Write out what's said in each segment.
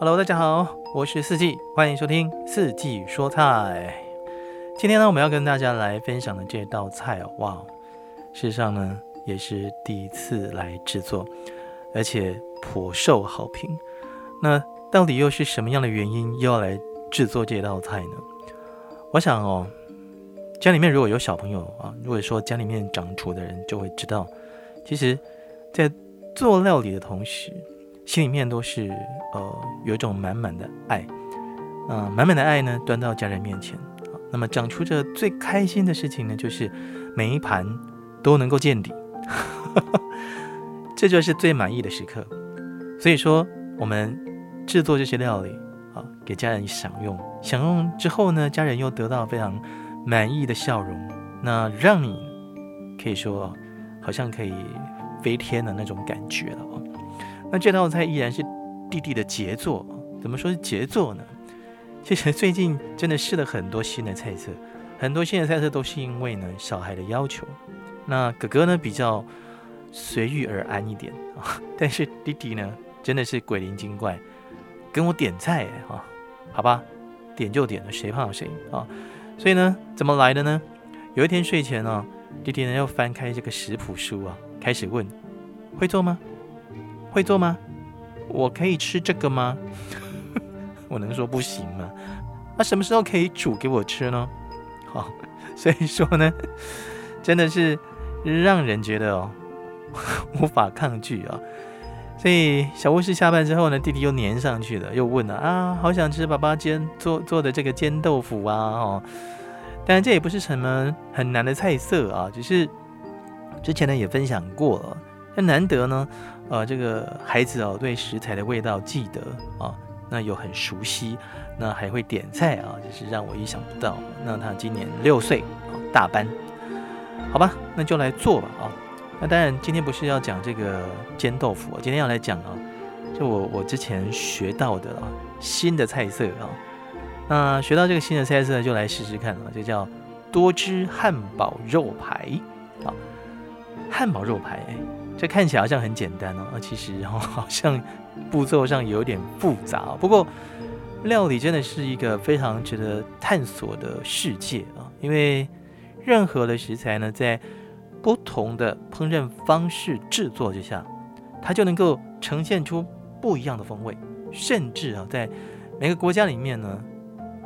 Hello，大家好，我是四季，欢迎收听四季说菜。今天呢，我们要跟大家来分享的这道菜哦，哇，事实上呢，也是第一次来制作，而且颇受好评。那到底又是什么样的原因又要来制作这道菜呢？我想哦，家里面如果有小朋友啊，如果说家里面长厨的人就会知道，其实，在做料理的同时，心里面都是呃有一种满满的爱，嗯，满满的爱呢端到家人面前。那么长出着最开心的事情呢，就是每一盘都能够见底，这就是最满意的时刻。所以说，我们制作这些料理啊，给家人享用，享用之后呢，家人又得到非常满意的笑容，那让你可以说好像可以飞天的那种感觉了。那这道菜依然是弟弟的杰作，怎么说是杰作呢？其实最近真的试了很多新的菜色，很多新的菜色都是因为呢小孩的要求。那哥哥呢比较随遇而安一点啊，但是弟弟呢真的是鬼灵精怪，跟我点菜啊，好吧，点就点了，谁怕谁啊？所以呢，怎么来的呢？有一天睡前呢，弟弟呢又翻开这个食谱书啊，开始问：会做吗？会做吗？我可以吃这个吗？我能说不行吗？那什么时候可以煮给我吃呢？好，所以说呢，真的是让人觉得哦 无法抗拒啊。所以小护士下班之后呢，弟弟又粘上去了，又问了啊，好想吃爸爸煎做做的这个煎豆腐啊哦。当然这也不是什么很难的菜色啊，只是之前呢也分享过了，那难得呢。呃，这个孩子哦，对食材的味道记得啊，那又很熟悉，那还会点菜啊，就是让我意想不到。那他今年六岁啊，大班，好吧，那就来做吧啊。那当然，今天不是要讲这个煎豆腐，今天要来讲啊，就我我之前学到的啊新的菜色啊。那学到这个新的菜色，就来试试看啊，就叫多汁汉堡肉排啊，汉堡肉排。这看起来好像很简单哦，那其实哦 好像步骤上有点复杂。不过料理真的是一个非常值得探索的世界啊，因为任何的食材呢，在不同的烹饪方式制作之下，它就能够呈现出不一样的风味。甚至啊，在每个国家里面呢，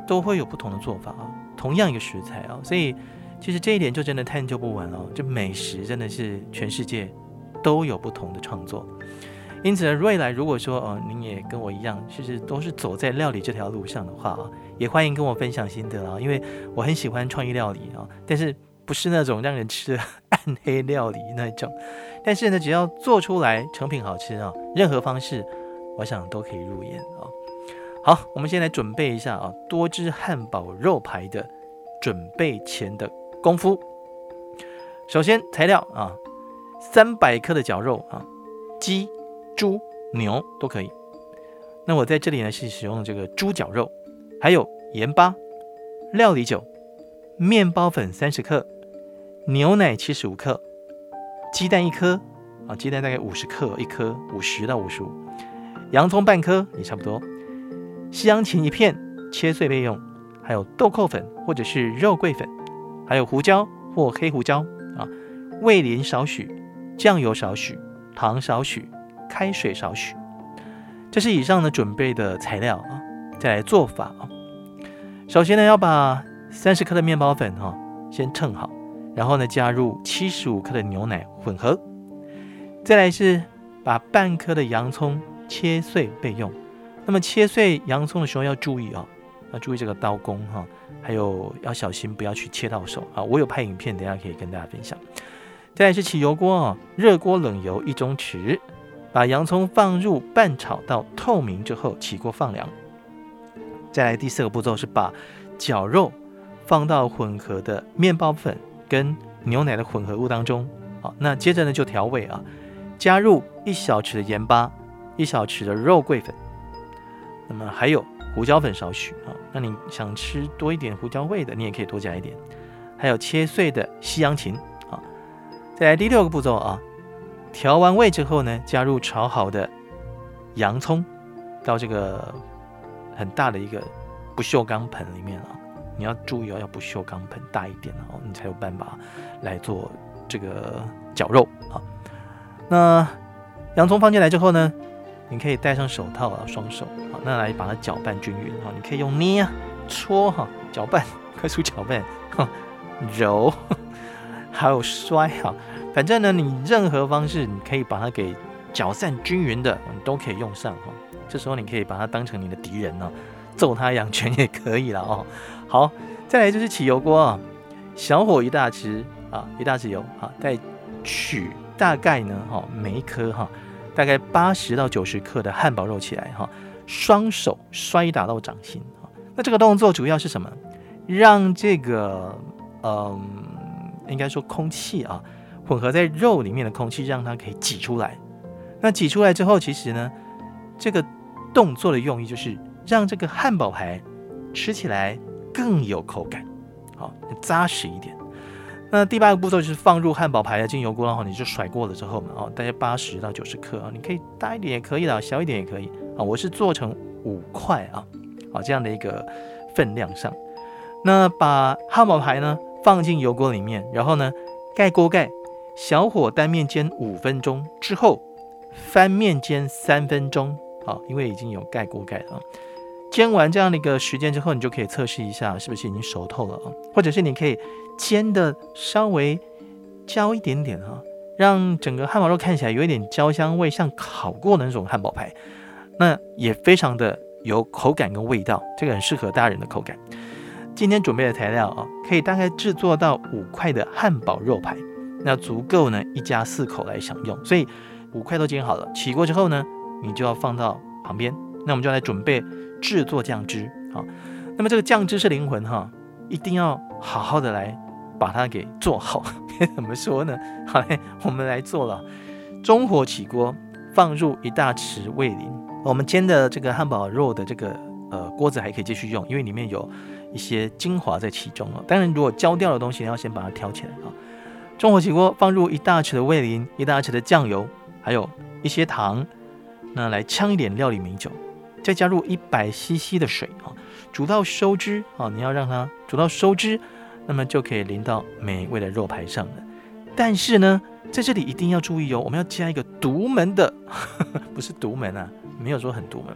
都会有不同的做法啊。同样一个食材啊，所以其实这一点就真的探究不完哦。这美食真的是全世界。都有不同的创作，因此呢，未来如果说哦，您也跟我一样，其实都是走在料理这条路上的话啊，也欢迎跟我分享心得啊，因为我很喜欢创意料理啊，但是不是那种让人吃的暗黑料理那种，但是呢，只要做出来成品好吃啊，任何方式我想都可以入眼啊。好，我们先来准备一下啊，多汁汉堡肉排的准备前的功夫。首先材料啊。三百克的绞肉啊，鸡、猪、牛都可以。那我在这里呢是使用这个猪绞肉，还有盐巴、料理酒、面包粉三十克、牛奶七十五克、鸡蛋一颗啊，鸡蛋大概五十克一颗，五十到五十五，洋葱半颗也差不多，西洋芹一片切碎备用，还有豆蔻粉或者是肉桂粉，还有胡椒或黑胡椒啊，味淋少许。酱油少许，糖少许，开水少许。这是以上的准备的材料啊。再来做法啊。首先呢，要把三十克的面包粉哈先称好，然后呢加入七十五克的牛奶混合。再来是把半颗的洋葱切碎备用。那么切碎洋葱的时候要注意啊，要注意这个刀工哈，还有要小心不要去切到手啊。我有拍影片，等下可以跟大家分享。再来是起油锅啊，热锅冷油一中匙，把洋葱放入拌炒到透明之后起锅放凉。再来第四个步骤是把绞肉放到混合的面包粉跟牛奶的混合物当中。好，那接着呢就调味啊，加入一小匙的盐巴，一小匙的肉桂粉，那么还有胡椒粉少许啊。那你想吃多一点胡椒味的，你也可以多加一点。还有切碎的西洋芹。再来第六个步骤啊，调完味之后呢，加入炒好的洋葱，到这个很大的一个不锈钢盆里面啊，你要注意哦，要不锈钢盆大一点哦，你才有办法来做这个绞肉啊。那洋葱放进来之后呢，你可以戴上手套啊，双手啊，那来把它搅拌均匀啊。你可以用捏啊、搓哈、搅拌、快速搅拌、揉，还有摔哈。反正呢，你任何方式，你可以把它给搅散均匀的，你都可以用上哈。这时候你可以把它当成你的敌人呢，揍他两拳也可以了哦。好，再来就是起油锅啊，小火一大匙啊，一大匙油啊，再取大概呢哈，每一颗哈，大概八十到九十克的汉堡肉起来哈，双手摔打到掌心啊。那这个动作主要是什么？让这个嗯，应该说空气啊。混合在肉里面的空气，让它可以挤出来。那挤出来之后，其实呢，这个动作的用意就是让这个汉堡排吃起来更有口感，好扎实一点。那第八个步骤就是放入汉堡排的精油锅，然后你就甩过了之后嘛，哦，大概八十到九十克啊，你可以大一点也可以啦，小一点也可以啊。我是做成五块啊，啊这样的一个分量上。那把汉堡排呢放进油锅里面，然后呢盖锅盖。小火单面煎五分钟之后，翻面煎三分钟。好，因为已经有盖锅盖了。煎完这样的一个时间之后，你就可以测试一下是不是已经熟透了啊？或者是你可以煎的稍微焦一点点啊，让整个汉堡肉看起来有一点焦香味，像烤过的那种汉堡排，那也非常的有口感跟味道，这个很适合大人的口感。今天准备的材料啊，可以大概制作到五块的汉堡肉排。那足够呢，一家四口来享用。所以五块都煎好了，起锅之后呢，你就要放到旁边。那我们就来准备制作酱汁。好，那么这个酱汁是灵魂哈，一定要好好的来把它给做好。怎么说呢？好嘞，我们来做了。中火起锅，放入一大匙味淋。我们煎的这个汉堡肉的这个锅子还可以继续用，因为里面有一些精华在其中哦。当然，如果焦掉的东西，你要先把它挑起来啊。中火起锅，放入一大匙的味淋，一大匙的酱油，还有一些糖，那来呛一点料理米酒，再加入一百 CC 的水啊，煮到收汁啊，你要让它煮到收汁，那么就可以淋到美味的肉排上了。但是呢，在这里一定要注意哦，我们要加一个独门的，不是独门啊，没有说很独门，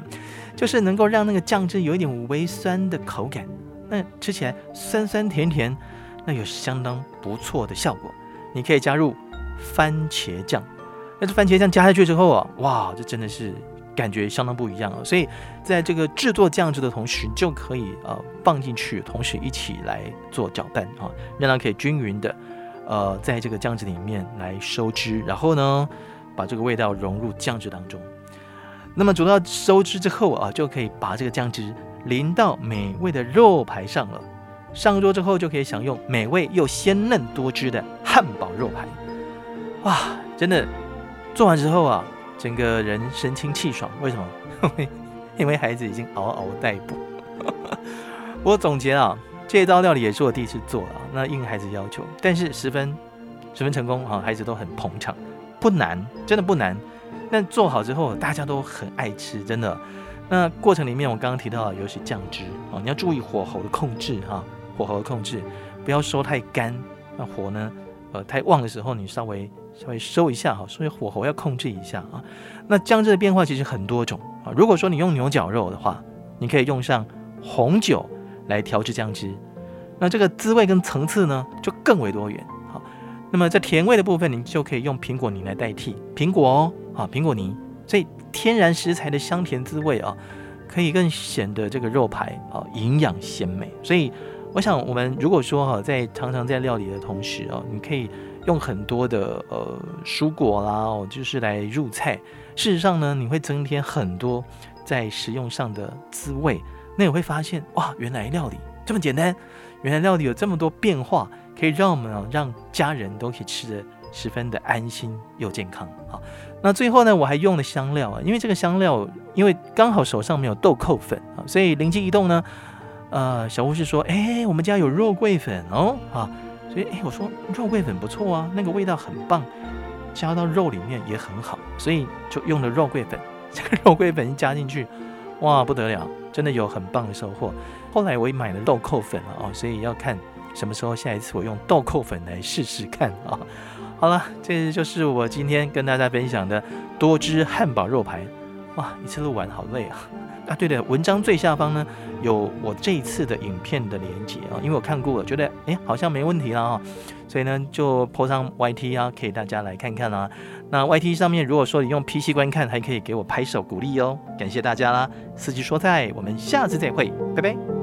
就是能够让那个酱汁有一点微酸的口感，那吃起来酸酸甜甜，那有相当不错的效果。你可以加入番茄酱，那这番茄酱加下去之后啊，哇，这真的是感觉相当不一样哦。所以在这个制作酱汁的同时，就可以呃放进去，同时一起来做搅拌啊，让它可以均匀的呃在这个酱汁里面来收汁，然后呢把这个味道融入酱汁当中。那么煮到收汁之后啊，就可以把这个酱汁淋到美味的肉排上了。上桌之后就可以享用美味又鲜嫩多汁的汉堡肉排，哇，真的做完之后啊，整个人神清气爽。为什么？因为孩子已经嗷嗷待哺。我总结啊，这一道料理也是我第一次做啊，那应孩子要求，但是十分十分成功啊，孩子都很捧场，不难，真的不难。那做好之后，大家都很爱吃，真的。那过程里面，我刚刚提到尤其酱汁啊，你要注意火候的控制哈。火候的控制，不要收太干。那火呢，呃，太旺的时候，你稍微稍微收一下哈。所以火候要控制一下啊。那酱汁的变化其实很多种啊。如果说你用牛角肉的话，你可以用上红酒来调制酱汁，那这个滋味跟层次呢就更为多元。好，那么在甜味的部分，你就可以用苹果泥来代替苹果哦，啊，苹果泥，所以天然食材的香甜滋味啊，可以更显得这个肉排啊营养鲜美。所以。我想，我们如果说哈，在常常在料理的同时哦，你可以用很多的呃蔬果啦哦，就是来入菜。事实上呢，你会增添很多在食用上的滋味。那你会发现哇，原来料理这么简单，原来料理有这么多变化，可以让我们啊，让家人都可以吃的十分的安心又健康。好，那最后呢，我还用了香料啊，因为这个香料，因为刚好手上没有豆蔻粉啊，所以灵机一动呢。呃，小护士说：“哎，我们家有肉桂粉哦，啊，所以哎，我说肉桂粉不错啊，那个味道很棒，加到肉里面也很好，所以就用了肉桂粉。这个肉桂粉一加进去，哇，不得了，真的有很棒的收获。后来我也买了豆蔻粉了哦，所以要看什么时候下一次我用豆蔻粉来试试看啊。好了，这就是我今天跟大家分享的多汁汉堡肉排。哇，一次录完好累啊！啊，对的，文章最下方呢有我这一次的影片的连接啊，因为我看过了，觉得哎好像没问题了啊，所以呢就 po 上 YT 啊，给大家来看看啦。那 YT 上面如果说你用 PC 观看，还可以给我拍手鼓励哦，感谢大家啦！四季说菜，我们下次再会，拜拜。